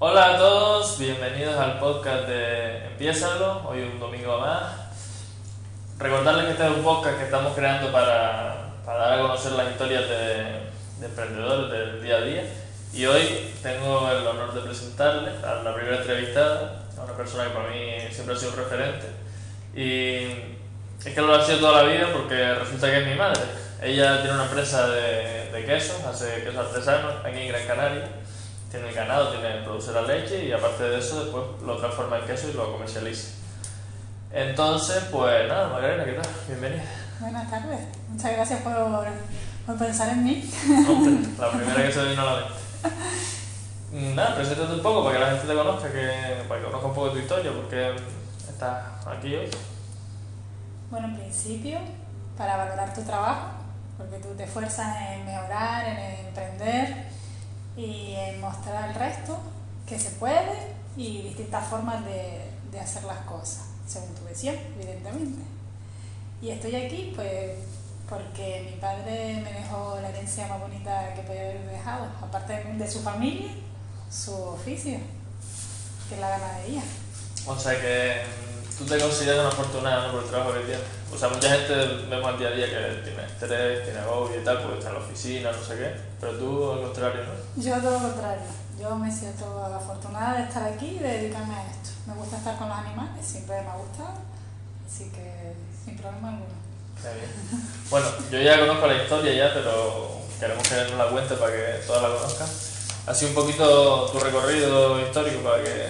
Hola a todos, bienvenidos al podcast de Empiézalo, hoy un domingo más. Recordarles que este es un podcast que estamos creando para, para dar a conocer las historias de, de emprendedores del día a día. Y hoy tengo el honor de presentarles a la primera entrevistada, a una persona que para mí siempre ha sido un referente. Y es que lo ha sido toda la vida porque resulta que es mi madre. Ella tiene una empresa de, de quesos, hace quesos artesanos aquí en Gran Canaria. Tiene el ganado, tiene, produce la leche y aparte de eso después lo transforma en queso y lo comercializa. Entonces, pues nada, Magdalena, ¿qué tal? Bienvenida. Buenas tardes. Muchas gracias por, por pensar en mí. La primera que se vino a la mente. Nada, preséntate un poco para que la gente te conozca, que, para que conozca un poco de tu historia, porque estás aquí hoy. Bueno, en principio, para valorar tu trabajo, porque tú te esfuerzas en mejorar, en emprender y en mostrar al resto que se puede y distintas formas de, de hacer las cosas, según tu visión, evidentemente. Y estoy aquí, pues, porque mi padre me dejó la herencia más bonita que podía haber dejado, aparte de, su familia, su oficio, que es la ganadería. O sea que mm, tú te consideras una afortunada por el trabajo que tienes. O sea, mucha gente vemos al día a día que tiene estrés, tiene agobio y tal, porque está en la oficina, no sé qué. Pero tú, al contrario, ¿no? Yo todo lo contrario. Yo me siento afortunada de estar aquí y de dedicarme a esto. Me gusta estar con los animales, siempre me ha gustado, así que sin problema alguno. Qué bien. Bueno, yo ya conozco la historia ya, pero queremos que nos la cuente para que todas la conozcan. Así un poquito tu recorrido histórico para que,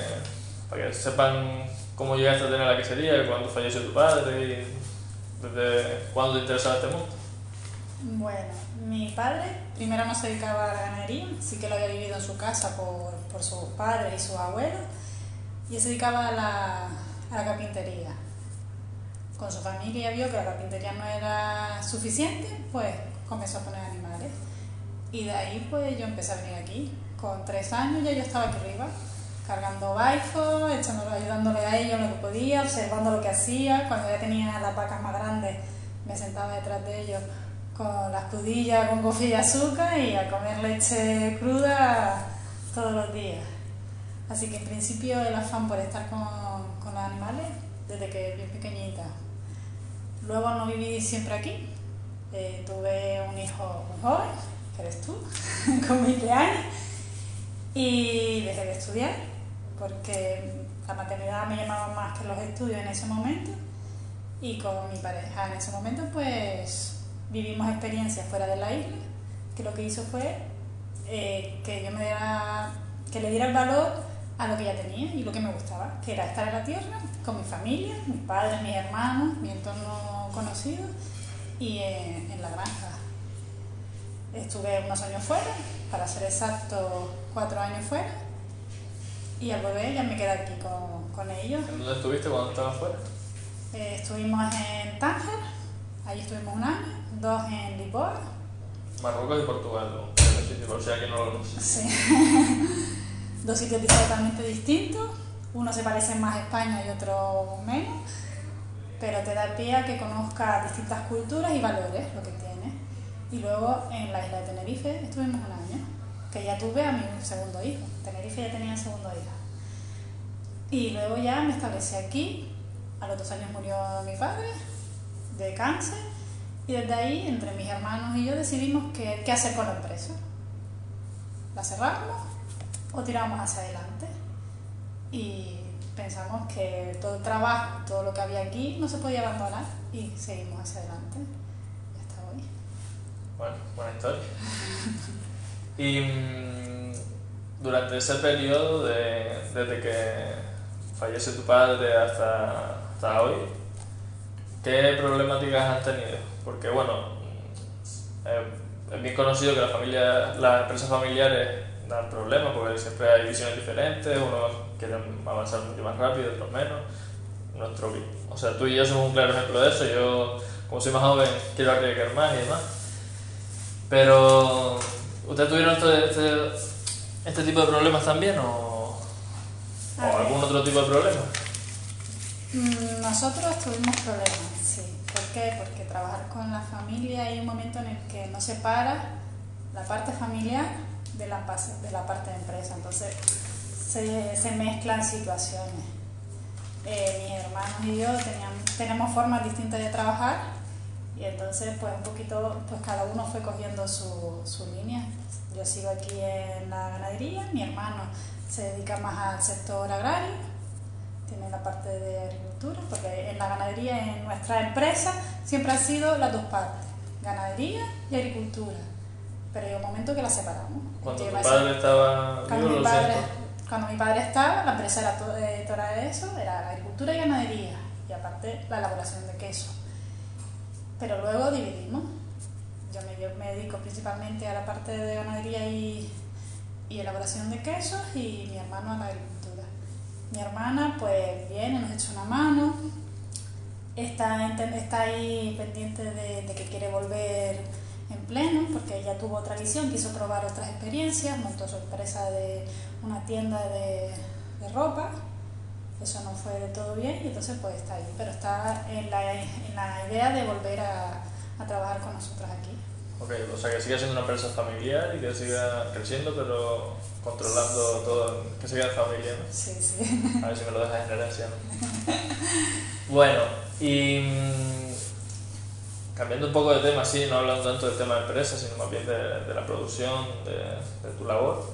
para que sepan cómo llegaste a tener la quesería, cuándo falleció tu padre y desde cuándo te interesaba este mundo. Bueno, mi padre primero no se dedicaba a la ganadería, sí que lo había vivido en su casa por, por sus padres y sus abuelos, y se dedicaba a la, a la carpintería. Con su familia vio que la carpintería no era suficiente, pues comenzó a poner animales. Y de ahí pues yo empecé a venir aquí. Con tres años ya yo estaba aquí arriba, cargando baifos, echándolo, ayudándole a ellos lo que podía, observando lo que hacía. Cuando ya tenía las vacas más grandes, me sentaba detrás de ellos con las crudillas, con café y azúcar y a comer leche cruda todos los días. Así que en principio el afán por estar con, con los animales desde que bien pequeñita. Luego no viví siempre aquí. Eh, tuve un hijo joven, que eres tú, con 20 años, y dejé de estudiar porque la maternidad me llamaba más que los estudios en ese momento y con mi pareja en ese momento pues vivimos experiencias fuera de la isla que lo que hizo fue eh, que yo me diera, que le diera el valor a lo que ya tenía y lo que me gustaba, que era estar en la tierra con mi familia, mis padres, mis hermanos, mi entorno conocido y en, en la granja. Estuve unos años fuera, para ser exacto, cuatro años fuera, y al volver ya me quedé aquí con, con ellos. ¿En dónde estuviste cuando estabas fuera? Eh, estuvimos en Tánger, ahí estuvimos un año, dos en Lisboa, Marruecos y Portugal, ¿no? Por si alguien no lo conoce. Sí. Dos sitios totalmente distintos. Uno se parece más a España y otro menos. Pero te da pie a que conozcas distintas culturas y valores, lo que tiene. Y luego en la isla de Tenerife estuvimos un año, que ya tuve a mi segundo hijo. En Tenerife ya tenía el segundo hijo. Y luego ya me establecí aquí. A los dos años murió mi padre de cáncer. Y desde ahí, entre mis hermanos y yo, decidimos qué, qué hacer con la empresa. ¿La cerramos o tiramos hacia adelante? Y pensamos que todo el trabajo, todo lo que había aquí, no se podía abandonar y seguimos hacia adelante. Y hasta hoy. Bueno, buena historia. Y mm, durante ese periodo, de, desde que fallece tu padre hasta, hasta hoy, ¿qué problemáticas has tenido? Porque bueno, eh, es bien conocido que la familia, las empresas familiares dan problemas porque siempre hay visiones diferentes, unos quieren avanzar mucho más rápido, otros menos. Nuestro, o sea, tú y yo somos un claro ejemplo de eso. Yo, como soy más joven, quiero arriesgar más y demás. Pero, ¿ustedes tuvieron este, este, este tipo de problemas también o, o A ver. algún otro tipo de problema? Mm, Nosotros tuvimos problemas, sí. ¿Por qué? Porque trabajar con la familia hay un momento en el que no separa la parte familiar de la, de la parte de empresa. Entonces, se, se mezclan situaciones. Eh, mis hermanos y yo teníamos, tenemos formas distintas de trabajar y entonces pues un poquito, pues cada uno fue cogiendo su, su línea. Yo sigo aquí en la ganadería, mi hermano se dedica más al sector agrario, tiene la parte de agricultura, porque en la ganadería, en nuestra empresa, siempre han sido las dos partes, ganadería y agricultura. Pero hay un momento que las separamos. Cuando tu padre estaba cuando mi, padre, cuando mi padre estaba, la empresa era eh, toda de eso, era agricultura y ganadería, y aparte la elaboración de queso. Pero luego dividimos. Yo me, dedico principalmente a la parte de ganadería y, elaboración de quesos y mi hermano a la agricultura. Mi hermana pues viene, nos echa una mano, está, está ahí pendiente de, que quiere volver en pleno, porque ella tuvo otra visión, quiso probar otras experiencias, montó su empresa de una tienda de ropa, eso no fue de todo bien y entonces pues está ahí, pero está en la, en la idea de volver a, a trabajar con nosotros aquí. Ok, o sea que siga siendo una empresa familiar y que siga creciendo, pero controlando todo, que siga familia, ¿no? Sí, sí. A ver si me lo dejas en herencia, ¿no? Bueno, y mm, cambiando un poco de tema, sí, no hablando tanto del tema de empresa, sino más bien de, de la producción, de, de tu labor.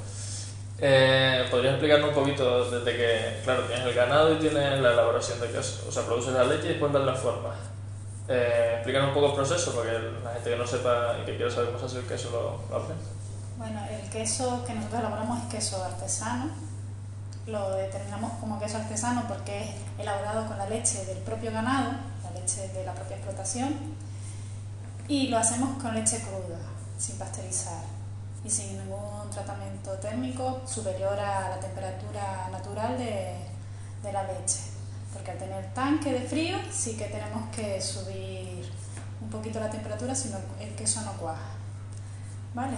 Eh, ¿Podrías explicarnos un poquito desde que, claro, tienes el ganado y tienes la elaboración de queso? O sea, produces la leche y después la transformas. Eh, explícanos un poco el proceso para que la gente que no sepa y que quiera saber cómo se hace el queso lo, lo aprenda. Bueno, el queso que nosotros elaboramos es queso artesano. Lo determinamos como queso artesano porque es elaborado con la leche del propio ganado, la leche de la propia explotación, y lo hacemos con leche cruda, sin pasteurizar y sin ningún tratamiento térmico superior a la temperatura natural de, de la leche. Porque al tener tanque de frío sí que tenemos que subir un poquito la temperatura, si no el queso no cuaja. ¿Vale?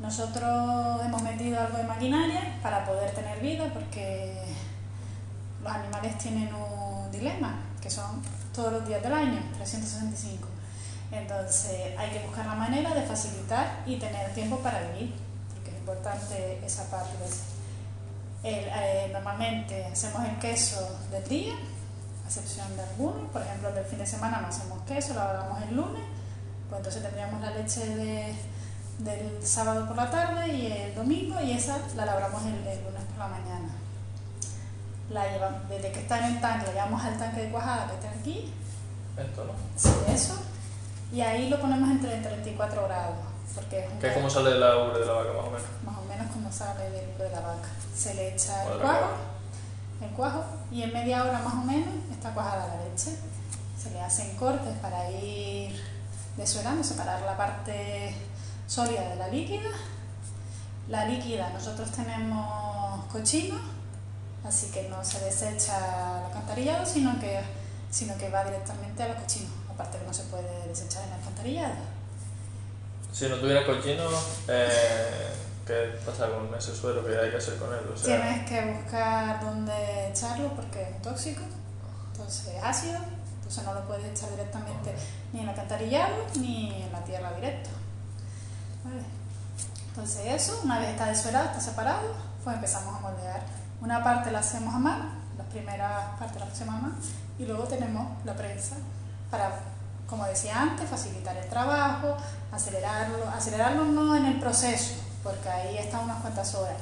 Nosotros hemos metido algo de maquinaria para poder tener vida porque los animales tienen un dilema, que son todos los días del año, 365. Entonces hay que buscar la manera de facilitar y tener tiempo para vivir, porque es importante esa parte. El- eh, normalmente hacemos el queso del día, a excepción de algunos, por ejemplo, el del fin de semana no hacemos queso, lo elaboramos el lunes, pues entonces tendríamos la leche de, del sábado por la tarde y el domingo y esa la elaboramos el, el lunes por la mañana. La llevamos, desde que está en el tanque, la llevamos al tanque de cuajada que está aquí, Esto, ¿no? sí, eso, y ahí lo ponemos entre 34 grados, porque es un Que es como sale la ubre de la vaca, más o menos. más o menos como sale del de la vaca. Se le echa el cuajo, el cuajo, y en media hora más o menos está cuajada la leche. Se le hacen cortes para ir desuelando, separar la parte sólida de la líquida. La líquida, nosotros tenemos cochino, así que no se desecha al alcantarillado, sino que, sino que va directamente a los cochinos. Aparte que no se puede desechar en el alcantarillado. Si no tuviera cochino, eh, ¿qué pasa con ese suero? ¿Qué hay que hacer con él? O sea, Tienes que buscar dónde echarlo porque es tóxico, entonces es ácido, entonces no lo puedes echar directamente ni en el alcantarillado ni en la tierra directo. ¿Vale? Entonces eso, una vez está desuelado, está separado, pues empezamos a moldear. Una parte la hacemos a mano, las primeras partes las hacemos a mano, y luego tenemos la prensa para, como decía antes, facilitar el trabajo, acelerarlo, acelerarlo no en el proceso, porque ahí está unas cuantas horas,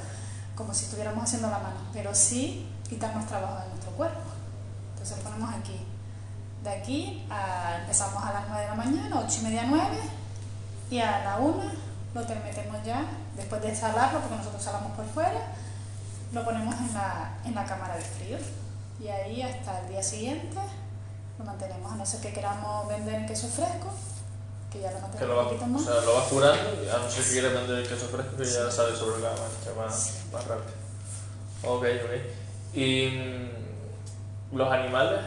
como si estuviéramos haciendo la mano, pero sí quitarnos trabajo de nuestro cuerpo. Entonces ponemos aquí. De aquí a- empezamos a las 9 de la mañana, 8 y media, 9, y a la 1 lo te- metemos ya, después de salarlo, porque nosotros salamos por fuera, lo ponemos en la, en la cámara de frío. Y ahí hasta el día siguiente lo mantenemos, a no ser que queramos vender queso fresco, que ya lo que mantenemos lo un vas, poquito o más. sea, lo vas curando, y a no ser que quieras vender el queso fresco, que ya sale sobre la marcha más, más rápido. Ok, ok. Y mm, los animales,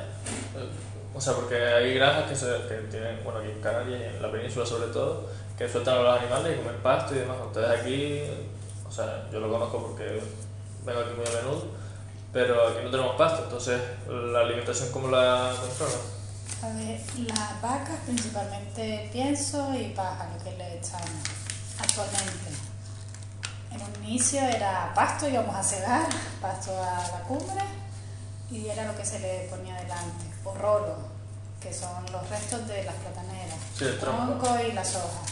eh, o sea, porque hay granjas que, se, que tienen, bueno, aquí en Canarias y en la península sobre todo, que sueltan a los animales y comen pasto y demás. Ustedes aquí, o sea, yo lo conozco porque vengo aquí muy a menudo, pero aquí no tenemos pasto, entonces la alimentación, ¿cómo la controlan? A ver, las vacas principalmente pienso y paja, lo que le echamos actualmente. En un inicio era pasto, íbamos a cegar, pasto a la cumbre, y era lo que se le ponía delante, o rolo, que son los restos de las plataneras, Sí, el tronco. y las hojas.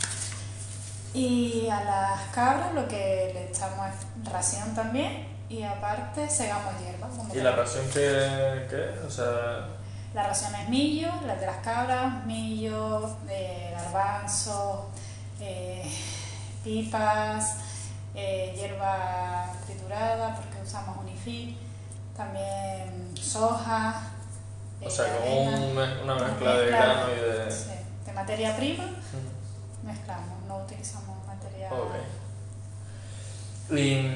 Y a las cabras lo que le echamos es ración también, y aparte segamos hierba. como ¿Y la ración qué, qué es? O sea, La ración es millo, la de las cabras, millo, eh, garbanzo, eh, pipas, eh, hierba triturada, porque usamos unifil, también soja. o eh, sea como un mez- una una mezcla de grano y de... sí, de materia prima, mezclamos, no utilizamos materia. Ok. Y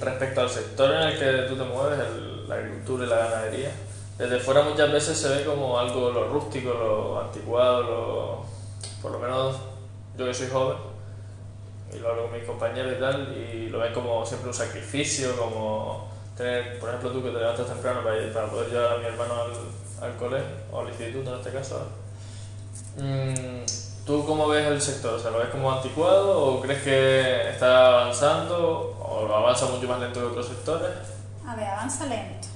respecto al sector en el que tú te mueves, el- la agricultura y la ganadería, desde fuera muchas veces se ve como algo lo rústico, lo anticuado, lo, por lo menos yo que soy joven, y lo hablo con mis compañeros y tal, y lo ven como siempre un sacrificio, como tener, por ejemplo, tú que te levantas temprano para poder llevar a mi hermano al, al colegio, o al instituto en este caso. Mm, ¿Tú cómo ves el sector? O sea, ¿Lo ves como anticuado o crees que está avanzando o avanza mucho más lento que otros sectores? A ver, avanza lento,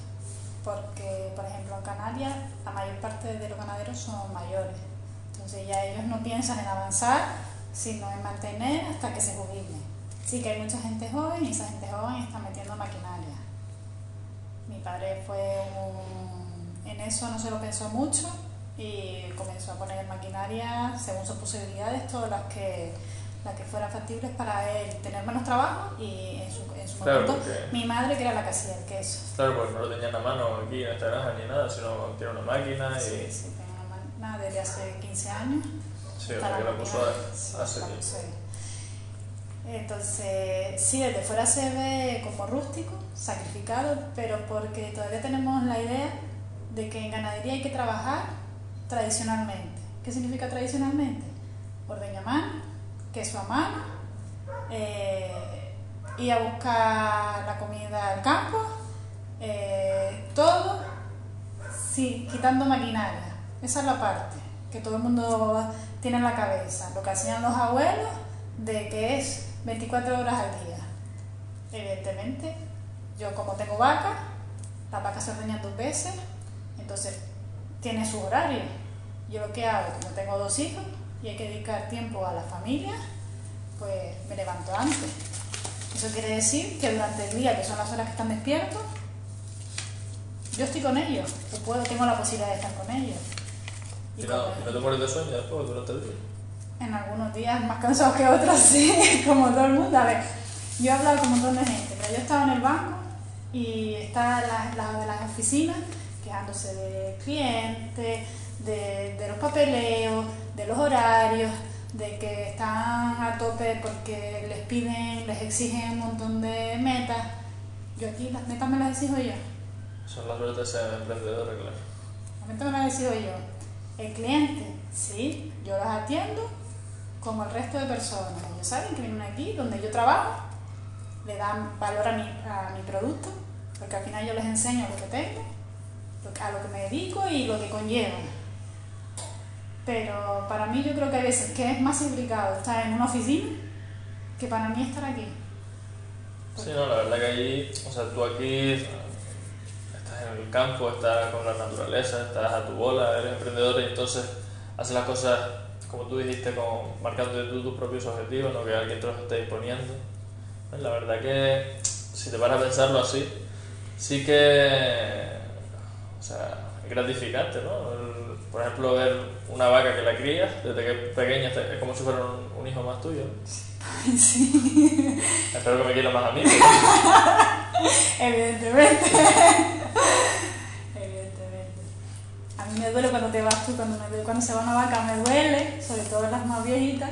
porque por ejemplo en Canarias la mayor parte de los ganaderos son mayores, entonces ya ellos no piensan en avanzar, sino en mantener hasta que se jubilen. Sí que hay mucha gente joven y esa gente joven está metiendo maquinaria. Mi padre fue un... en eso no se lo pensó mucho y comenzó a poner maquinaria según sus posibilidades, todas las que, las que fueran factibles para él tener menos trabajo y en su, en su Claro, momento porque- mi madre que era la que hacía el queso. Claro, pues no lo tenían a mano aquí en esta granja ni nada, sino tiene una máquina y... Sí, sí, tengo una máquina desde hace 15 años. Sí, Está o sea, que la máquina, puso sí, hace la tiempo. Entonces, sí, desde fuera se ve como rústico, sacrificado, pero porque todavía tenemos la idea de que en ganadería hay que trabajar tradicionalmente. ¿Qué significa tradicionalmente? Ordeña a mano, queso a mano, eh, ir a buscar la comida al campo, eh, todo Sí, quitando maquinaria. Esa es la parte que todo el mundo tiene en la cabeza. Lo que hacían los abuelos de que es 24 horas al día. Evidentemente, yo como tengo vaca, las vacas se ordeñan dos veces, entonces tiene su horario. Yo lo que hago, como tengo dos hijos y hay que dedicar tiempo a la familia, pues me levanto antes. Eso quiere decir que durante el día, que son las horas que están despiertos, yo estoy con ellos, yo puedo, tengo la posibilidad de estar con ellos. ¿Y Y no, no te mueres de sueño después durante el día? en algunos días más cansados que otros, sí, como todo el mundo. A ver, yo he hablado con un montón de gente, pero yo estaba en el banco y está la, la de las oficinas quejándose de clientes, de, de los papeleos, de los horarios, de que están a tope porque les piden, les exigen un montón de metas. Yo aquí las metas me las exijo yo. Son las ser emprendedora, claro. La meta me la decido yo. El cliente, sí, yo los atiendo como el resto de personas. Ellos saben que vienen aquí donde yo trabajo, le dan valor a mi, a mi producto, porque al final yo les enseño lo que tengo, a lo que me dedico y lo que conlleva. Pero para mí yo creo que hay veces que es más complicado estar en una oficina que para mí estar aquí. Sí, no, la verdad que allí, o sea, tú aquí estás en el campo, estás con la naturaleza, estás a tu bola, eres emprendedor y entonces haces las cosas, como tú dijiste, como marcando tú tus propios objetivos, no que alguien te los esté imponiendo. Pues La verdad que si te paras a pensarlo así, sí que, sea, es gratificante, ¿no? El- por ejemplo, ver una vaca que la crías desde que es pequeña, es como si fuera un, un hijo más tuyo. Sí, Espero que me quiera más a mí. pero- evidentemente. evidentemente. A mí me duele cuando te vas tú, cuando, me duele- cuando se va una vaca me duele, sobre todo las más viejitas,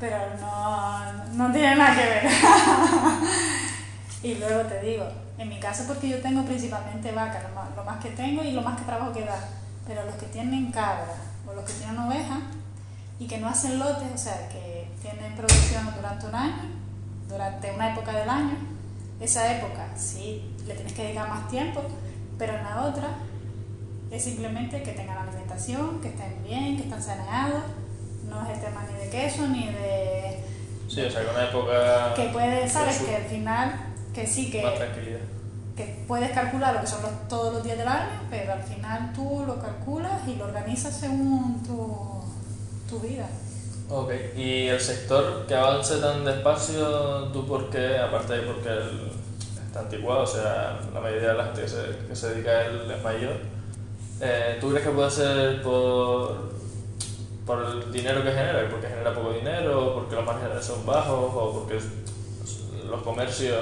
pero no, no tiene nada que ver. y luego te digo, en mi caso porque yo tengo principalmente vacas, lo más, lo más que tengo y lo más que trabajo que da, pero los que tienen cabras o los que tienen ovejas y que no hacen lotes, o sea, que tienen producción durante un año, durante una época del año, esa época sí le tienes que dedicar más tiempo, pero en la otra es simplemente que tengan alimentación, que estén bien, que estén saneados, no es el tema ni de queso, ni de, Sí, o sea, que una época Que puedes, sabes que al final, que sí, que, más tranquilidad. que puedes calcular lo que son los- todos los días del año, pero al final tú lo calculas y lo organizas según tu, tu vida. Ok, y el sector que avance tan despacio, ¿tú por qué? Aparte de porque está anticuado, o sea, la mayoría de la gente que se, que se dedica a él es mayor, eh, ¿tú crees que puede ser por, por el dinero que genera? ¿Porque genera poco dinero? ¿Porque los márgenes son bajos? ¿O porque los comercios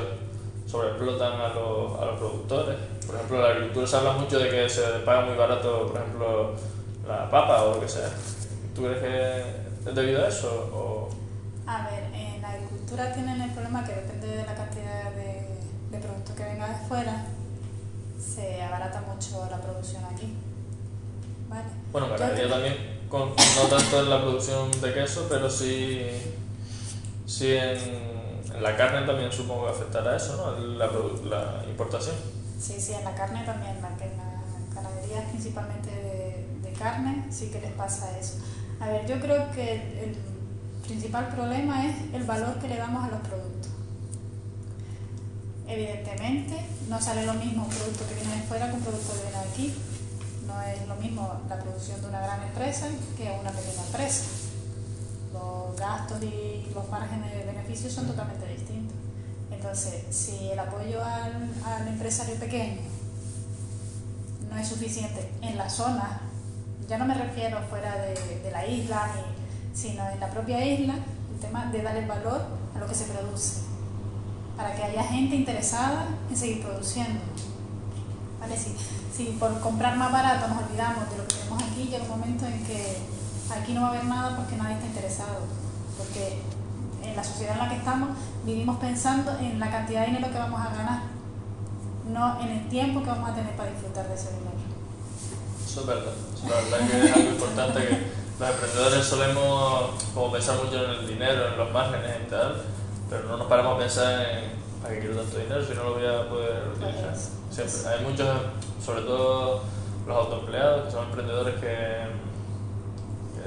sobreexplotan a los, a los productores? Por ejemplo, en la agricultura se habla mucho de que se paga muy barato, por ejemplo, la papa o lo que sea. ¿Tú crees que es debido a eso? O... A ver, en la agricultura tienen el problema que depende de la cantidad de, de productos que venga de fuera, se abarata mucho la producción aquí. ¿Vale? Bueno, ganadería también, con- no tanto en la producción de queso, pero sí, sí en la carne también supongo que afectará eso, ¿no? La, la importación. Sí, sí, en la carne también, en la ganadería principalmente de, de carne, sí que les pasa eso. A ver, yo creo que el, el principal problema es el valor que le damos a los productos. Evidentemente, no sale lo mismo un producto que viene de fuera que un producto que viene de aquí. No es lo mismo la producción de una gran empresa que una pequeña empresa. Gastos y los márgenes de beneficio son totalmente distintos. Entonces, si el apoyo al, al empresario pequeño no es suficiente en la zona, ya no me refiero fuera de, de la isla, ni- sino en la propia isla, el tema de darle valor a lo que se produce, para que haya gente interesada en seguir produciendo. ¿Vale? Si, si por comprar más barato nos olvidamos de lo que tenemos aquí, llega un momento en que aquí no va a haber nada porque nadie está interesado. Porque en la sociedad en la que estamos vivimos pensando en la cantidad de dinero que vamos a ganar, no en el tiempo que vamos a tener para disfrutar de ese dinero. Eso es verdad. Eso es verdad que es algo importante que los emprendedores solemos como pensar mucho en el dinero, en los márgenes y tal, pero no nos paramos a pensar en para qué quiero tanto dinero si no lo voy a poder utilizar. Siempre. Hay muchos, sobre todo los autoempleados, que son emprendedores que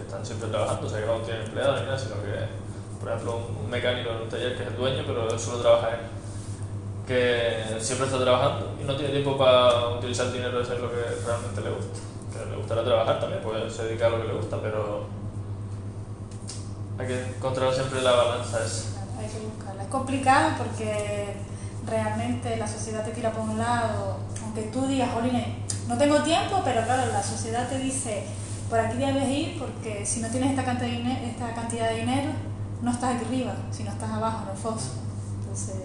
están siempre trabajando, o sea que no tienen empleados ni nada, sino que, por ejemplo, un, mecánico en un taller que es el dueño, pero solo trabaja él, que siempre está trabajando y no tiene tiempo para utilizar el dinero de hacer lo que realmente le gusta. Que le gustará trabajar también, pues se a lo que le gusta, pero hay que encontrar siempre la balanza esa. Hay que buscarla. Es complicado porque realmente la sociedad te tira por un lado, aunque tú digas, Jolín, no tengo tiempo, pero claro, la sociedad te dice, por aquí debes ir porque si no tienes esta cantidad de dinero, esta cantidad de dinero no estás aquí arriba, sino estás abajo en el foso. Entonces,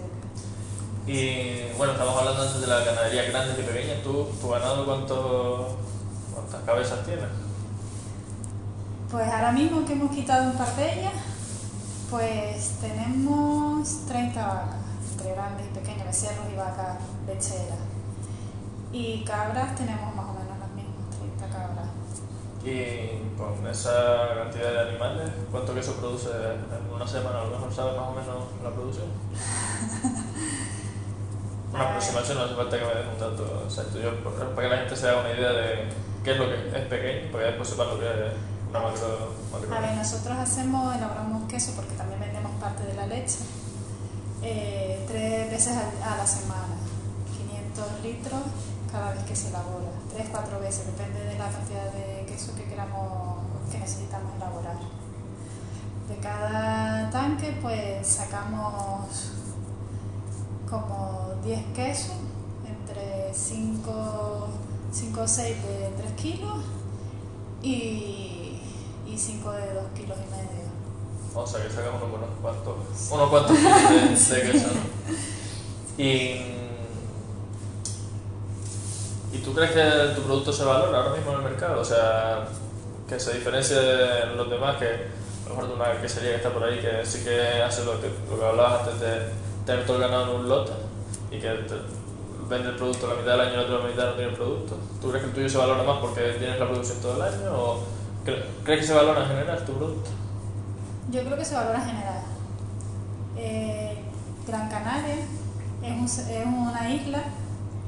Y bueno, estamos hablando antes de la ganadería grandes y pequeñas. ¿Tú, tu ganado cuánto, cuántas cabezas tienes? pues ahora mismo que hemos quitado un par de ellas, pues tenemos 30 vacas, entre grandes y pequeñas, becerros y vacas lecheras. Y cabras tenemos más o menos las mismas, 30 cabras. Y con esa cantidad de animales, ¿cuánto queso produce en una semana? A lo mejor sabes más o menos la producción. Una aproximación, no hace falta que me des un dato exacto. Yo, para que la gente se haga una idea de qué es lo que es pequeño, para que después sepan lo que es una macro. macro. A ver, nosotros hacemos, elaboramos queso porque también vendemos parte de la leche, eh, tres veces a, a la semana, 500 litros cada vez que se elabora, tres, cuatro veces, depende de la cantidad de queso que queramos, que necesitamos elaborar. De cada tanque pues sacamos como 10 quesos, entre 5 o 6 de 3 kilos y, y 5 de 2 kilos y medio. O sea que sacamos unos cuantos, unos cuantos de, de queso, ¿no? Y, ¿Y tú crees que tu producto se valora ahora mismo en el mercado? O sea, que se diferencie de los demás, que a lo mejor de una quesería que está por ahí, que sí que hace lo que, lo que hablabas antes de tener todo el ganado en un lote y que te- vende el producto la mitad del año y la otra mitad no tiene el producto. ¿Tú crees que el tuyo se valora más porque tienes la producción todo el año o cre- crees que se valora en general tu producto? Yo creo que se valora en general. Eh, Gran Canaria es, un- es una isla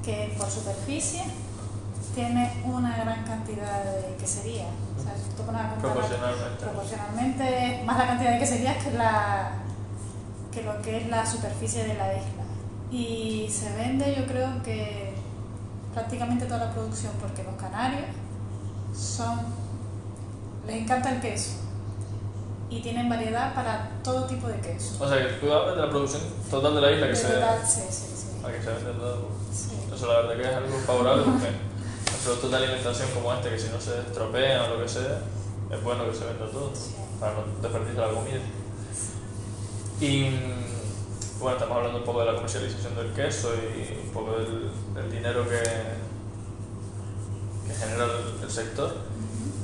que por superficie tiene una gran cantidad de queserías. O sea, si tú pones a Proporcionalmente. proporcionalmente más la cantidad de queserías que la, que lo que es la superficie de la isla. Y se vende yo creo que prácticamente toda la producción porque los canarios son les encanta el queso y tienen variedad para todo tipo de queso. O sea, que tú hablas de la producción total de la isla que De se verdad, sí, sí, sí. a que se vende todo. Sí. Eso la verdad que es algo favorable porque los productos de alimentación como este, que si no se estropean o lo que sea, es bueno que se venda todo para no desperdiciar la comida. Y bueno, estamos hablando un poco de la comercialización del queso y un poco del, del dinero que, que genera el, el sector.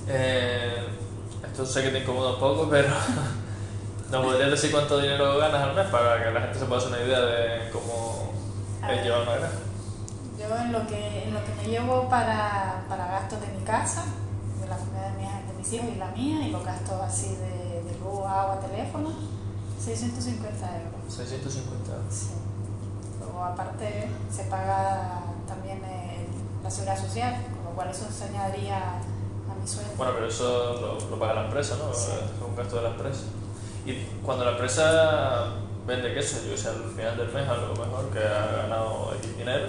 Eh, esto sé que te incomoda un poco, pero ¿nos podrías decir cuánto dinero ganas al mes para que la gente se pueda hacer una idea de cómo es llevar una granja? Yo en lo que, en lo que me llevo para, para gastos de mi casa, de la comida de, mi- de mis hijos y la mía, y los gastos así de, de luz, agua, teléfono, 650 euros. 650. Sí. Luego aparte se paga también eh, la seguridad social, con lo cual eso se añadiría a mi sueldo. Bueno, pero eso lo, lo paga la empresa, ¿no? Sí. Es un gasto de la empresa. Y cuando la empresa vende queso, yo que sé, al final del mes a lo mejor que ha ganado X dinero,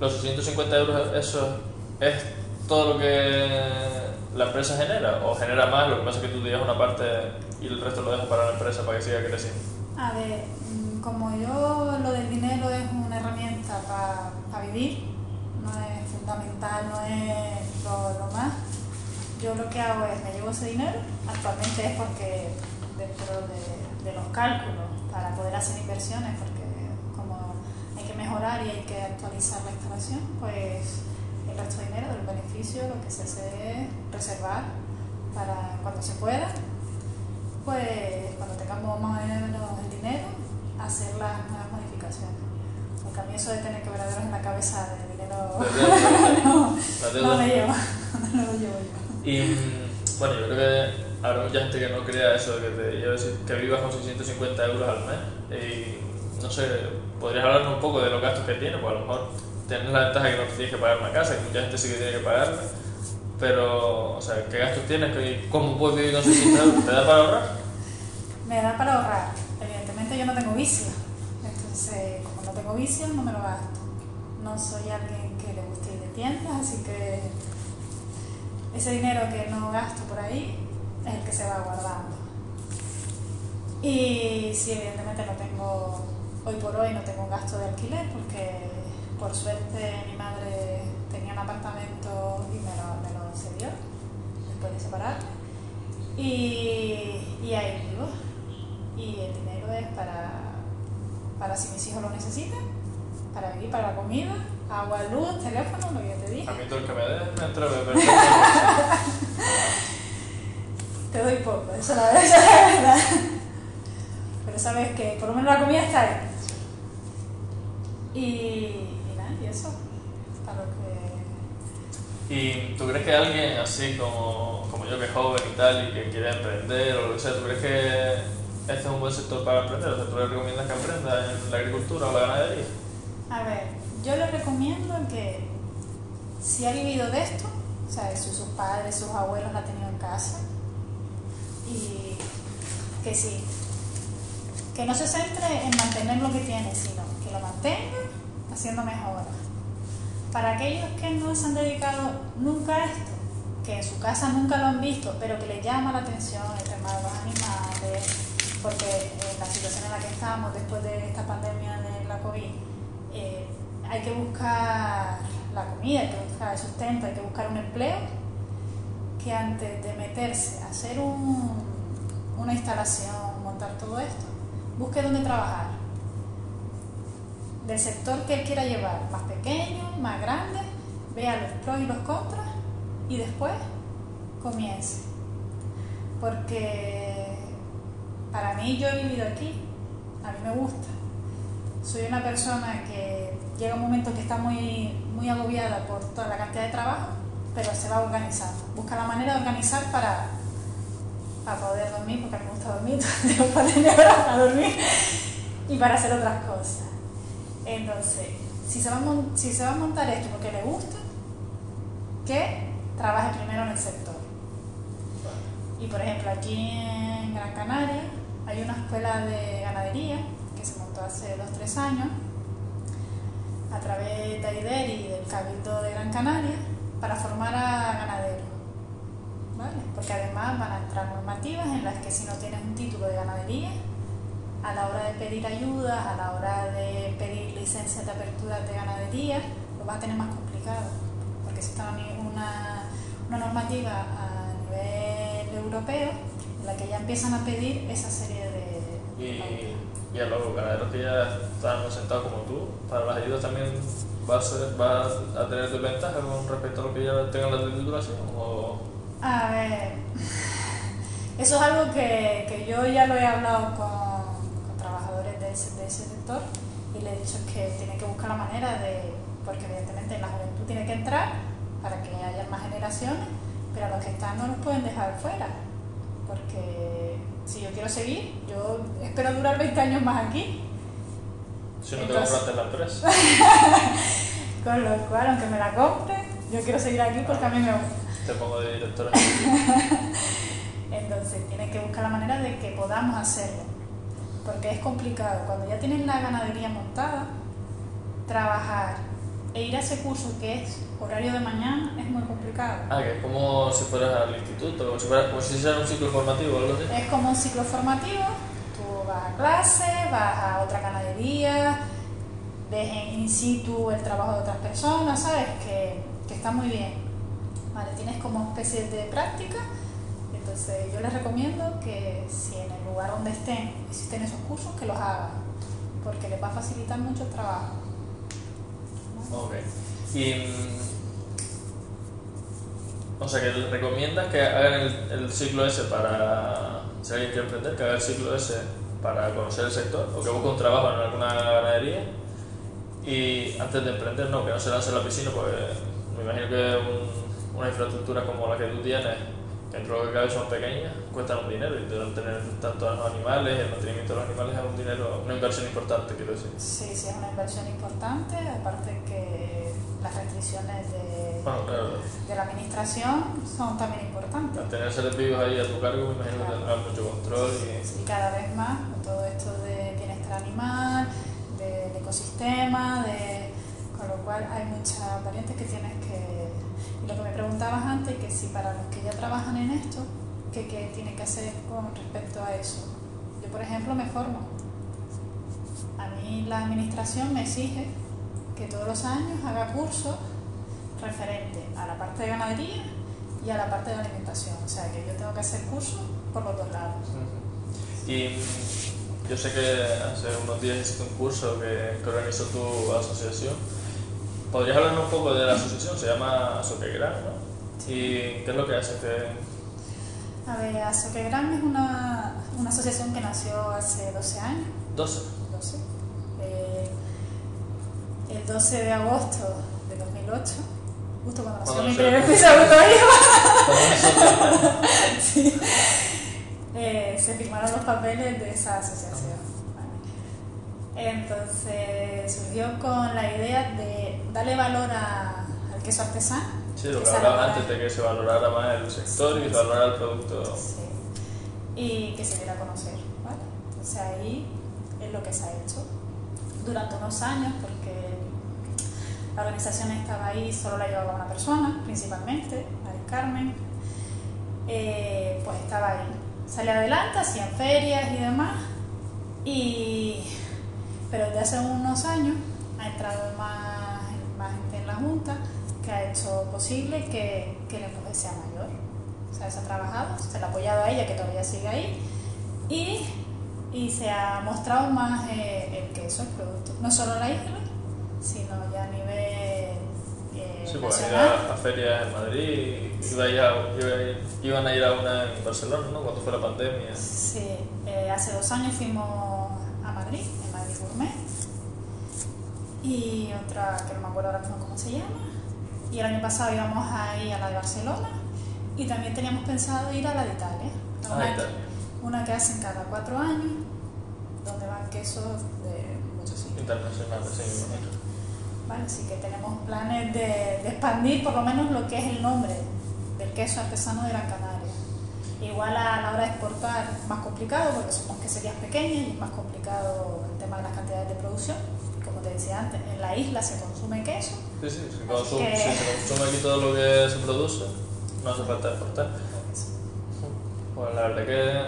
los 650 euros, eso es todo lo que la empresa genera, o genera más, lo que pasa es que tú te llevas una parte y el resto lo dejas para la empresa para que siga creciendo. A ver, mm, como yo lo del dinero es una herramienta para vivir, no es fundamental, no es lo, lo más, yo lo que hago es me llevo ese dinero, actualmente es porque dentro de, de los cálculos para poder hacer inversiones, porque mejorar y hay que actualizar la instalación, pues el resto de dinero del beneficio lo que se hace es reservar para cuando se pueda pues cuando tengamos más o menos el dinero, hacer las nuevas modificaciones. Porque a mí eso de tener quebraderos en la cabeza de dinero no, no me lleva, no lo llevo yo. Y bueno, yo creo que habrá mucha gente que no crea eso, que, te lleves- que vivas con 650 euros al mes. Y no sé, podrías hablarnos un poco de los gastos que tiene, pues a lo mejor tienes la ventaja que no tienes que pagar una casa, que mucha gente sí que tiene que pagarla. Pero, o sea, ¿qué gastos tienes? ¿Qué- ¿Cómo puedes vivir con 600 euros? ¿Te da para ahorrar? Me da para ahorrar. Evidentemente yo no tengo vicio. Entonces, como no tengo vicio, no me lo gasto. No soy alguien que le guste ir de tiendas, así que ese dinero que no gasto por ahí es el que se va guardando. Y sí, evidentemente no tengo, hoy por hoy no tengo un gasto de alquiler porque por suerte mi madre tenía un apartamento y me lo, me lo cedió después de separarme. Y, y ahí vivo. Y el dinero es para, para si mis hijos lo necesitan, para vivir, para la comida, agua, luz, teléfono, lo que ya te dije. A mí todo el que me des me Te doy poco, eso la esa es la verdad. Pero sabes que por lo menos la comida está ahí. Y, y nada, y eso. Para lo que. ¿Y tú crees que alguien así como, como yo, que es joven y tal, y que quiere emprender o lo que sea, ¿tú crees que este es un buen sector para emprender? O sea, ¿tú le recomiendas que emprenda en la agricultura o la ganadería? A ver, yo le recomiendo que si ha vivido de esto, o sea, si sus padres, sus abuelos la han tenido en casa, y que sí, que no se centre en mantener lo que tiene, sino lo mantenga haciendo mejoras. Para aquellos que no se han dedicado nunca a esto, que en su casa nunca lo han visto, pero que les llama la atención el tema de los animales, porque en la situación en la que estamos después de esta pandemia de la COVID, eh, hay que buscar la comida, hay que buscar el sustento, hay que buscar un empleo, que antes de meterse a hacer un- una instalación, montar todo esto, busque dónde trabajar. Del sector que él quiera llevar, más pequeño, más grande, vea los pros y los contras y después comience. Porque para mí yo he vivido aquí, a mí me gusta. Soy una persona que llega un momento que está muy, muy agobiada por toda la cantidad de trabajo, pero se va organizando. Busca la manera de organizar para, para poder dormir, porque me gusta dormir, tengo un par de horas para dormir y para hacer otras cosas. Entonces, si se, va a si se va a montar esto porque le gusta, que trabaje primero en el sector. Y por ejemplo, aquí en Gran Canaria hay una escuela de ganadería que se montó hace 2-3 años a través de AIDER y del Cabildo de Gran Canaria para formar a ganaderos. ¿vale? Porque además van a entrar normativas en las que si no tienes un título de ganadería, a la hora de pedir ayudas, a la hora de pedir licencias de apertura de ganadería, lo vas a tener más complicado. Porque está una, una normativa a nivel europeo en la que ya empiezan a pedir esa serie de... Y, y a los ganaderos que ya están sentados como tú, para las ayudas también vas a, vas a tener desventaja con respecto a los que ya tengan la titulación o... A ver, eso es algo que, que yo ya lo he hablado con, de ese, de ese sector y le he dicho que tiene que buscar la manera de, porque evidentemente la juventud tiene que entrar para que haya más generaciones, pero a los que están no los pueden dejar fuera, porque si yo quiero seguir, yo espero durar 20 años más aquí. Si no te Entonces- compraste la empresa. Con lo cual, aunque me la compre, yo quiero seguir aquí porque a mí me gusta. Te pongo de directora. Entonces, tienes que buscar la manera de que podamos hacerlo. Porque es complicado. Cuando ya tienes la ganadería montada, trabajar e ir a ese curso que es horario de mañana es muy complicado. Ah, que es como si fueras al instituto, como si, fueras, como si un ciclo formativo algo así. Es como un ciclo formativo, tú vas a clase, vas a otra ganadería, ves en in situ el trabajo de otras personas, ¿sabes? Que, que está muy bien. Vale, tienes como especie de práctica, entonces yo les recomiendo que si en el lugar donde estén existen esos cursos, que los hagan, porque les va a facilitar mucho el trabajo. Ok. Y. mm, O sea, que recomiendas que hagan el, el ciclo ese para. Si alguien quiere emprender, que haga el ciclo ese para conocer el sector o que busque un trabajo en alguna ganadería y antes de emprender, no, que no se lance a la piscina porque me imagino que un- una infraestructura como la que tú tienes, dentro de lo que cabe son pequeñas, cuestan un dinero y deben tener tanto a los animales, el mantenimiento de los animales es un dinero, una inversión importante, quiero decir. Sí, sí, es una inversión importante, aparte que las restricciones de, Bueno, claro. de la administración son también importantes. Al tener seres vivos ahí a tu cargo, me imagino que tendrás mucho control y... Y cada vez más, con todo esto de bienestar animal, del ecosistema, de, con lo cual hay muchas variantes que tienes que... Lo que me preguntabas antes, que si para los que ya trabajan en esto, ¿qué, qué tienen que hacer con respecto a eso? Yo, por ejemplo, me formo. A mí la administración me exige que todos los años haga cursos referentes a la parte de ganadería y a la parte de alimentación. O sea, que yo tengo que hacer cursos por los dos lados. Y mm, yo sé que hace unos días hiciste un curso que, que organizó tu asociación. ¿Podrías hablarnos un poco de la asociación? Se llama Soquegram, ¿no? ¿Y qué es lo que hace? Que... A ver, Azoquegram es una, una asociación que nació hace 12 años. 12. 12. Eh, el 12 de agosto de 2008, justo cuando nació Cuando mi primer hijo, sí, eh, se firmaron los papeles de esa asociación. Entonces surgió con la idea de darle valor a- al queso artesano. Sí, lo que hablaba antes de que se valorara más el sector y se valorara el producto. Sí. Y que se diera a conocer, ¿vale? Entonces ahí es lo que se ha hecho durante unos años, porque la organización estaba ahí, solo la llevaba una persona, principalmente, Mari Carmen, eh, pues estaba ahí. Sale adelante, hacían ferias y demás, y, pero desde hace unos años ha entrado más, más gente en la Junta que ha hecho posible que, que el empuje sea mayor. O sea, se ha trabajado, se le ha apoyado a ella, que todavía sigue ahí, y, y se ha mostrado más eh, el queso, el producto, no solo la isla, sino ya a nivel eh, Sí, pues a, a ferias en Madrid, iba a ir a- iba a ir- iban a ir a una en Barcelona, ¿no? Cuando fue la pandemia. Sí, eh, hace dos años fuimos a Madrid, y otra que no me acuerdo ahora mismo cómo se llama, y el año pasado íbamos a ir a la de Barcelona, y también teníamos pensado ir a la de Italia, Ah, una, Italia. una que hacen cada cuatro años, donde van quesos de muchos sitios. Internacional, sí. ¿vale? Así que tenemos planes de, de expandir por lo menos lo que es el nombre del queso artesano de Gran Canaria. Igual a la hora de exportar es más complicado porque somos queserías pequeñas y es más complicado el tema de las cantidades de producción. Como te decía antes, en la isla se consume queso. Sí, sí, Así consume, que- si se consume aquí todo lo que se produce, no hace falta exportar. Pues la verdad que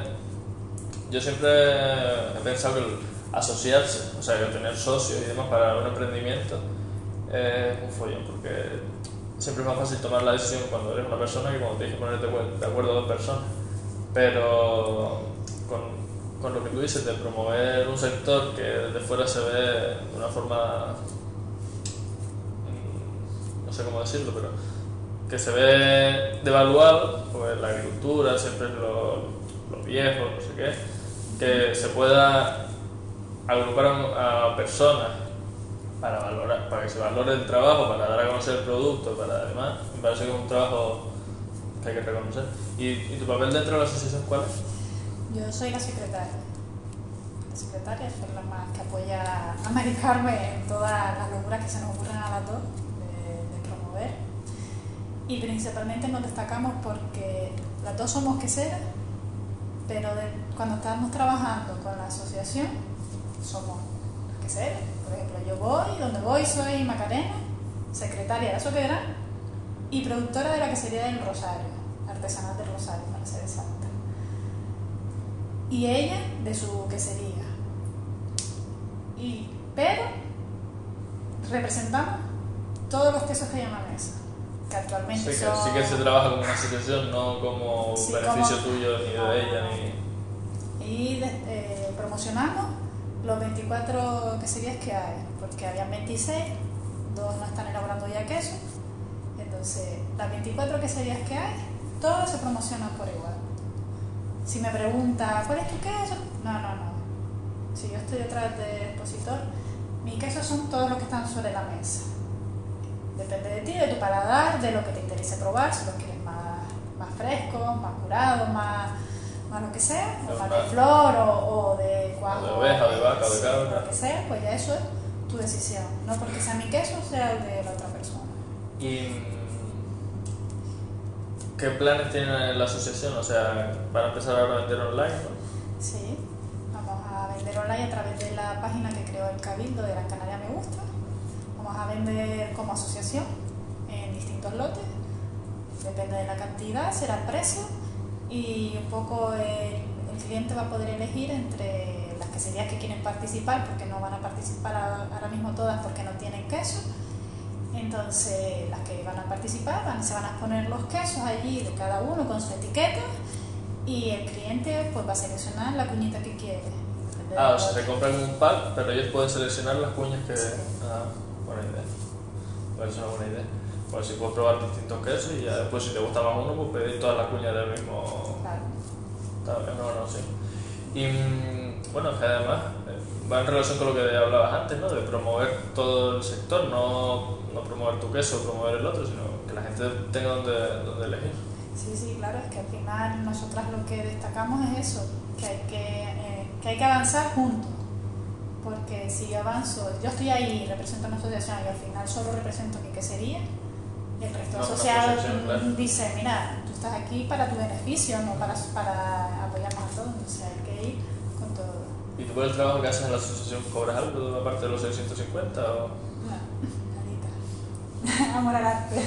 yo siempre he pensado que el asociarse, o sea, que tener socios y demás para un emprendimiento es un follón, porque siempre es más fácil tomar la decisión cuando eres una persona que cuando tienes que ponerte de acuerdo- de acuerdo dos personas. Pero con, con lo que tú dices de promover un sector que desde fuera se ve de una forma, mm, no sé cómo decirlo, pero que se ve devaluado, pues la agricultura, siempre lo, lo viejo, no sé qué, que se pueda agrupar a, a personas para valorar, para que se valore el trabajo, para dar a conocer el producto, para además, me parece que es un trabajo que hay que reconocer. ¿Y, y tu papel dentro de la asociación cuál es? Yo soy la secretaria. La secretaria es la más que apoya a Mari Carmen en todas las locuras que se nos ocurren a las dos de, de promover. Y principalmente nos destacamos porque las dos somos queseras, pero de- cuando estamos trabajando con la asociación somos queseras. Por ejemplo, yo voy, donde voy soy Macarena, secretaria de la Soquera y productora de la quesería del Rosario, artesanal del Rosario, para ser exacta y ella de su quesería. Y, pero representamos todos los quesos que hay en la mesa, que Sí actualmente que, son... sí que se trabaja como una asociación, no como Sí, beneficio como- tuyo ni de ella, ni... Y de- eh, promocionamos los 24 queserías que hay, porque habían 26, dos no están elaborando ya queso. Entonces, las 24 queserías que hay, todas se promocionan por igual. Si me pregunta, ¿cuál es tu queso? No, no, no. Si yo estoy detrás del expositor, mis quesos son todos los que están sobre la mesa. Depende de ti, de tu paladar, de lo que te interese probar, si los quieres más, más frescos, más curados, más, más lo que sea, o más de flor o, o de cuajo. O de oveja, de vaca, de cabra. Lo que sea, pues ya eso es tu decisión. No porque sea mi queso, sea el de la otra persona. ¿Y qué planes tiene la asociación? O sea, van a empezar ahora a vender online, ¿no? Sí, vamos a vender online a través de la página que creó el Cabildo de Gran Canaria Me Gusta. Vamos a vender como asociación en distintos lotes. Depende de la cantidad, será el precio y un poco el, el cliente va a poder elegir entre las queserías que quieren participar, porque no van a participar ahora mismo todas porque no tienen queso. Entonces, las que van a participar van- se van a exponer los quesos allí de cada uno con su etiqueta y el cliente pues va a seleccionar la cuñita que quiere. Ah, o sea, se compran un pack, pero ellos pueden seleccionar las cuñas que... Sí. Ah, buena idea. Parece una buena idea. Pues si puedes probar distintos quesos y ya después si te gusta más uno, pues pedir todas las cuñas del mismo... Claro. Bien, no, no, sí. Y mm, bueno, que además eh, va en relación con lo que hablabas antes, ¿no? De promover todo el sector, no, no promover tu queso, promover el otro, sino que la gente tenga donde, donde elegir. Sí, sí, claro, es que al final nosotras lo que destacamos es eso, que hay que, eh, que, hay que avanzar juntos. Porque si yo avanzo, yo estoy ahí, represento a una asociación y al final solo represento mi quesería, el resto No, asociación, claro. dice, mira, tú estás aquí para tu beneficio, no para, para apoyarnos a todos, entonces hay que ir con todo. ¿Y tú por el trabajo que haces en la asociación cobras algo aparte de los 650 o. Amor al arte.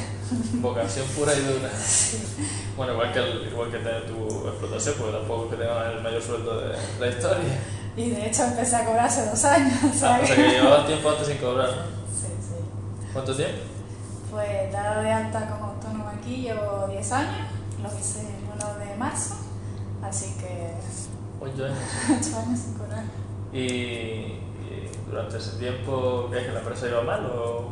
vocación pura y dura? Sí. Bueno, igual que, el- igual que tener tu explotación, porque tampoco es que tengas el mayor sueldo de la historia. Y de hecho empecé a cobrar hace dos años, Ah, o sea que llevabas tiempo antes sin cobrar, ¿no? Sí, sí. ¿Cuánto tiempo? Pues dado de alta como autónoma aquí llevo 10 años, lo hice el 1 de marzo, así que Ocho años. 8 años sin cobrar. ¿Y, y durante ese tiempo crees que la empresa iba mal o...?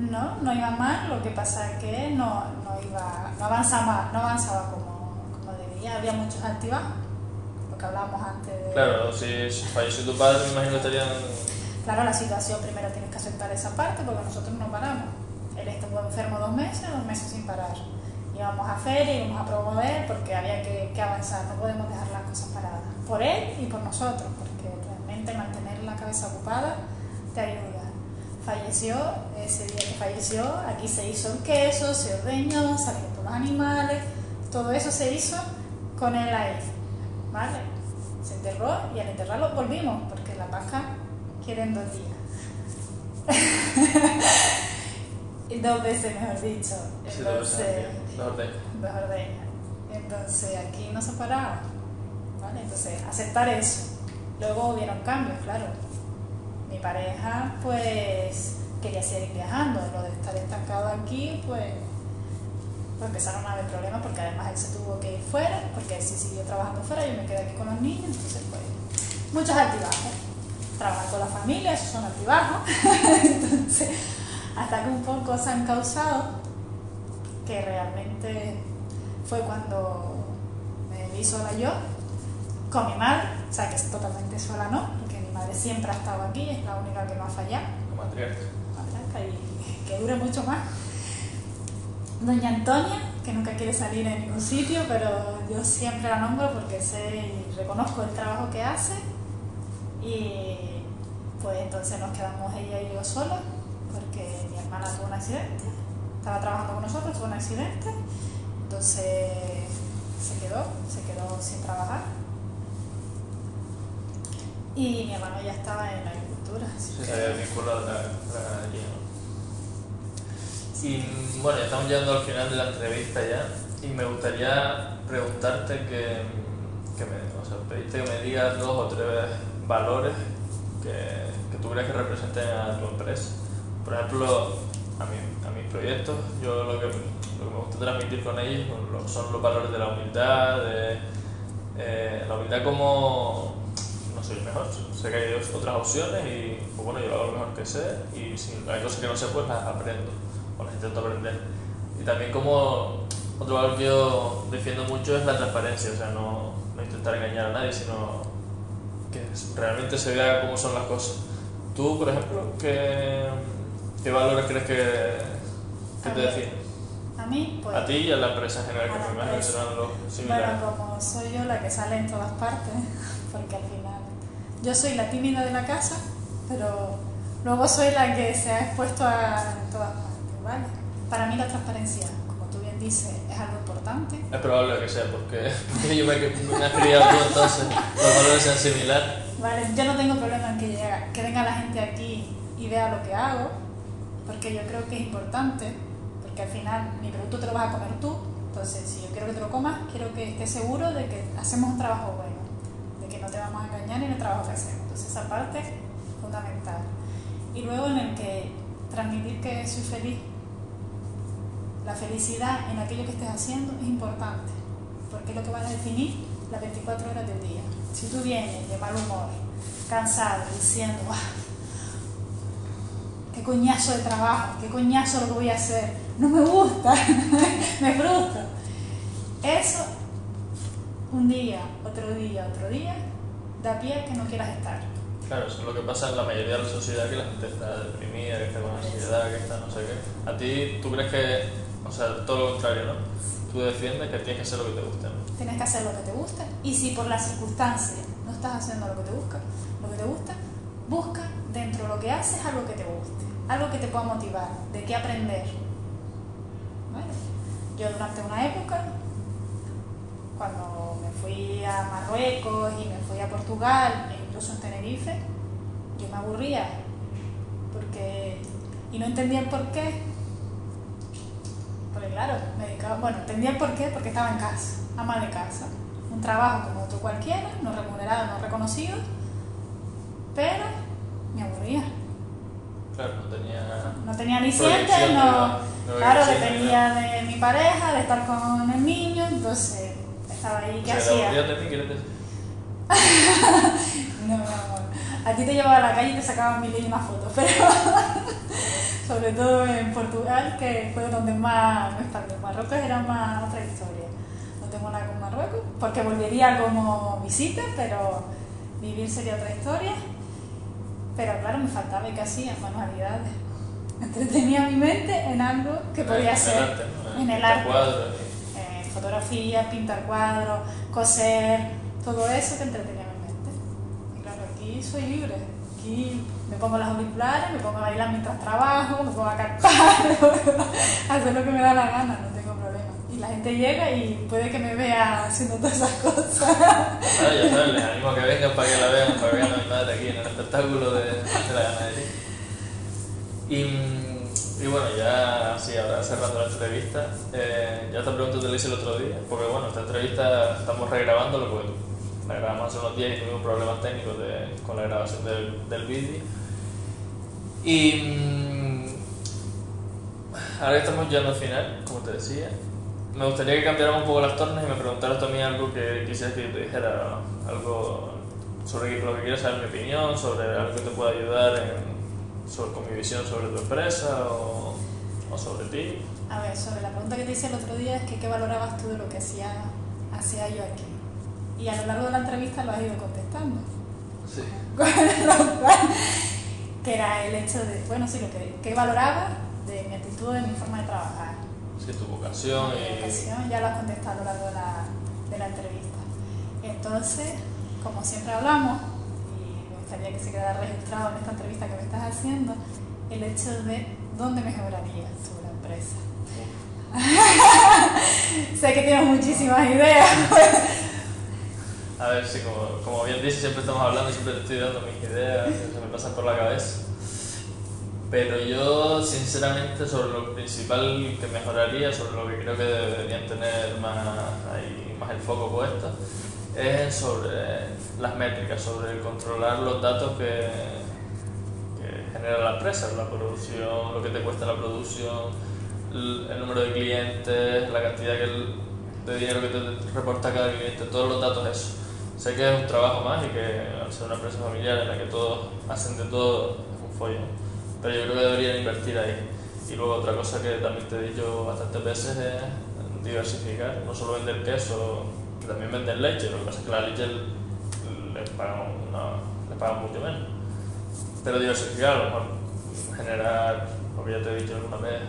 No, no iba mal, lo que pasa es que no, no, iba, no, avanzaba, no avanzaba como, como debía, había muchos altibajos, lo que hablábamos antes de... Claro, si, si falleció tu padre, me imagino que estarían... Claro, la situación primero tienes que aceptar esa parte porque nosotros no paramos. Él estuvo enfermo dos meses, dos meses sin parar. Íbamos a feria, íbamos a promover porque había que, que avanzar, no podemos dejar las cosas paradas. Por él y por nosotros, porque realmente mantener la cabeza ocupada te ayuda. Falleció, ese día que falleció, aquí se hizo el queso, se ordeñó, salieron todos los animales, todo eso se hizo con él ahí, ¿vale? Se enterró y al enterrarlo volvimos, porque la Pascua quieren dos días. Y dos veces, mejor dicho. Entonces, dos ordeñas. dos ordeñas. Entonces aquí no se paraba. ¿vale? Entonces, aceptar eso. Luego hubieron cambios, claro. Mi pareja, pues, quería seguir viajando. Lo de estar estancado aquí, pues, pues empezaron a haber problemas porque además él se tuvo que ir fuera, porque él sí siguió trabajando fuera, yo me quedé aquí con los niños, entonces, pues, muchos altibajos. Trabajar con la familia, esos son altibajos. entonces, hasta que un poco se han causado, que realmente fue cuando me vi sola yo, con mi madre, o sea que es totalmente sola no, madre siempre ha estado aquí, es la única que no ha fallado, La matriarca. matriarca, y que dure mucho más. Doña Antonia, que nunca quiere salir en ningún sitio, pero yo siempre la nombro porque sé y reconozco el trabajo que hace. Y pues entonces nos quedamos ella y yo solas, porque mi hermana tuvo un accidente, estaba trabajando con nosotros, tuvo un accidente, entonces se quedó, se quedó sin trabajar. Y mi hermano ya estaba en la agricultura. así Sí, que- se había vinculado a la, ganadería. Y bueno, ya estamos llegando al final de la entrevista ya. Y me gustaría preguntarte que, que me, o sea, pedirte que me digas dos o tres valores que, que tú crees que representen a tu empresa. Por ejemplo, a, mi, a mis proyectos, yo lo que, lo que me gusta transmitir con ellos son los- son los valores de la humildad, de eh, la humildad como no soy el mejor, sé que hay otras opciones y pues bueno, yo hago lo mejor que sé y si hay cosas que no sé pues las aprendo o las intento aprender. Y también como otro valor que yo defiendo mucho es la transparencia, o sea, no, no intentar engañar a nadie, sino que realmente se vea cómo son las cosas. Tú, por ejemplo, ¿qué, qué valores crees que, que te definen? A mí, pues. A ti y a la empresa en general, que me imagino que serán los similares. Bueno, como soy yo la que sale en todas partes, porque al final yo soy la tímida de la casa, pero luego soy la que se ha expuesto a todas partes, ¿vale? Para mí la transparencia, como tú bien dices, es algo importante. Es probable que sea, porque, porque yo me, me he criado tú, entonces los valores sean similares. Vale, yo no tengo problema en que, llega- que venga la gente aquí y vea lo que hago, porque yo creo que es importante, porque al final mi producto te lo vas a comer tú, entonces si yo quiero que te lo comas, quiero que estés seguro de que hacemos un trabajo bueno, de que no te vamos a engañar en el trabajo que hacemos. Entonces esa parte fundamental. Y luego en el que transmitir que soy feliz, la felicidad en aquello que estés haciendo es importante, porque es lo que va a definir las 24 horas del día. Si tú vienes de mal humor, cansado, diciendo, "Buah, qué coñazo de trabajo, qué coñazo lo que voy a hacer, no me gusta, me frustra. Eso, un día, otro día, otro día, da pie a que no quieras estar. Claro, eso es lo que pasa en la mayoría de la sociedad, que la gente está deprimida, que está con ansiedad, que está no sé qué. A ti, tú crees que, o sea, todo lo contrario, ¿no? Tú defiendes que tienes que hacer lo que te gusta, ¿no? Tienes que hacer lo que te gusta y si por las circunstancias no estás haciendo lo que te busca, lo que te gusta, busca dentro de lo que haces algo que te guste, algo que te pueda motivar, de qué aprender. ¿Vale? Yo durante una época, cuando me fui a Marruecos y me fui a Portugal e incluso en Tenerife, yo me aburría porque y no entendía el por qué. Porque claro, me dedicaba, bueno, entendía el por qué porque estaba en casa, ama de casa. Un trabajo como otro cualquiera, no remunerado, no reconocido, pero me aburría. Claro, no tenía... No tenía aliciente, Proyección, no, no- claro, dependía de mi pareja, de estar con el niño, entonces estaba ahí, ¿qué o sea, hacía? de mí, ¿quieres decir? No, mi amor. A ti te llevaba a la calle y te sacaban mil y una fotos, pero sobre todo en Portugal, que fue donde más me expandí. Marruecos era más otra historia. No tengo nada con Marruecos, porque volvería como visita, pero vivir sería otra historia. Pero claro, me faltaba y que hacía manualidades. Entretenía mi mente en algo que podía en ser el arte, ¿no? en el arte. Fotografía, pintar cuadros, coser, todo eso que entretenía mi mente. Y claro, aquí soy libre. Aquí me pongo las auriculares, me pongo a bailar mientras trabajo, me pongo a cantar, hacer lo que me da la gana, no tengo problema. ¿Y la gente llega y puede que me vea haciendo todas esas cosas. Ah, ya les animo a que vengan para que la vean, para que vean a mi madre aquí en el espectáculo de, de la ganadería. Y, y bueno, ya así, ahora cerrando la entrevista, eh, ya esta pregunta te la hice el otro día, porque bueno, esta entrevista estamos regrabándolo porque la grabamos hace unos días y tuvimos problemas técnicos de, con la grabación del, del vídeo. Y mm, ahora que estamos llegando al final, como te decía, me gustaría que cambiáramos un poco las tornas y me preguntaras también algo que quisieras que te dijera, algo sobre lo que quieras saber mi opinión, sobre algo que te pueda ayudar en, sobre, con mi visión sobre tu empresa o, o sobre ti. A ver, sobre la pregunta que te hice el otro día es que qué valorabas tú de lo que hacía, hacía yo aquí. Y a lo largo de la entrevista lo has ido contestando. Sí. Que era el hecho de, bueno, sí, lo que, que valoraba de mi actitud, de mi forma de trabajar. Sí, tu vocación Mi y... educación, ya lo has contestado a lo largo de la, de la entrevista. Entonces, como siempre hablamos, gustaría que se quedara registrado en esta entrevista que me estás haciendo, el hecho de dónde mejorarías tú la empresa. sé que tienes muchísimas ideas. A ver, sí, como, como bien dices, siempre estamos hablando y siempre te estoy dando mis ideas, se me pasan por la cabeza. Pero yo, sinceramente, sobre lo principal que mejoraría, sobre lo que creo que deberían tener más, ahí, más el foco puesto, es sobre las métricas, sobre controlar los datos que, que genera la empresa, la producción, lo que te cuesta la producción, el, el número de clientes, la cantidad que el- de dinero que te reporta cada cliente, todos los datos eso. Sé que es un trabajo más y que al ser una empresa familiar en la que todos hacen de todo es un follón, pero yo creo que deberían invertir ahí. Y luego otra cosa que también te he dicho bastantes veces es diversificar, no solo vender queso, que también venden leche, lo que pasa es que la leche les pagan, una- les pagan mucho menos. Pero diversificar, a lo mejor generar, lo que ya te he dicho alguna vez,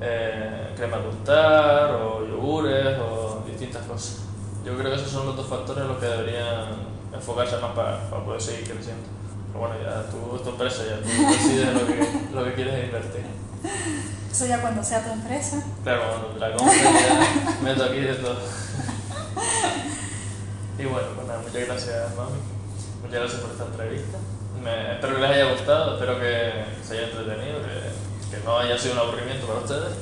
eh, crema de untar o yogures o distintas cosas. Yo creo que esos son los dos factores en los que deberían enfocarse más para, para poder seguir creciendo. Pero bueno, ya tú, es tu empresa, ya tú decides lo que, lo que quieres invertir. Eso ya cuando sea tu empresa. Claro, cuando la compres ya meto aquí de todo. Y bueno, pues nada, muchas gracias mami. Muchas gracias por esta entrevista. Me- espero que les haya gustado, espero que se haya entretenido, que, que no haya sido un aburrimiento para ustedes.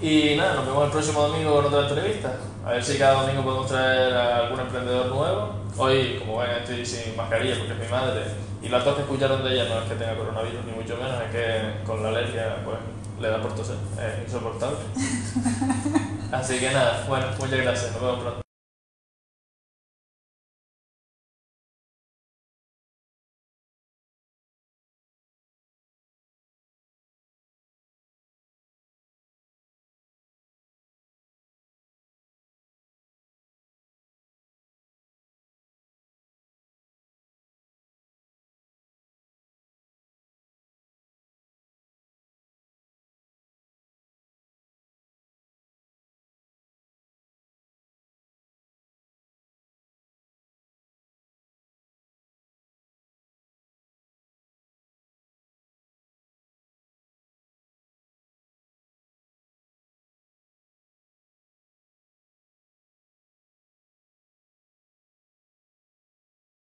Y nada, nos vemos el próximo domingo con otra entrevista. A ver si cada domingo podemos traer a algún emprendedor nuevo. Hoy, como ven, estoy sin mascarilla porque es mi madre. Y las dos que escucharon de ella no es que tenga coronavirus, ni mucho menos, es que con la alergia pues, le da por toser. Es insoportable. Así que nada, bueno, muchas gracias. Nos vemos pronto.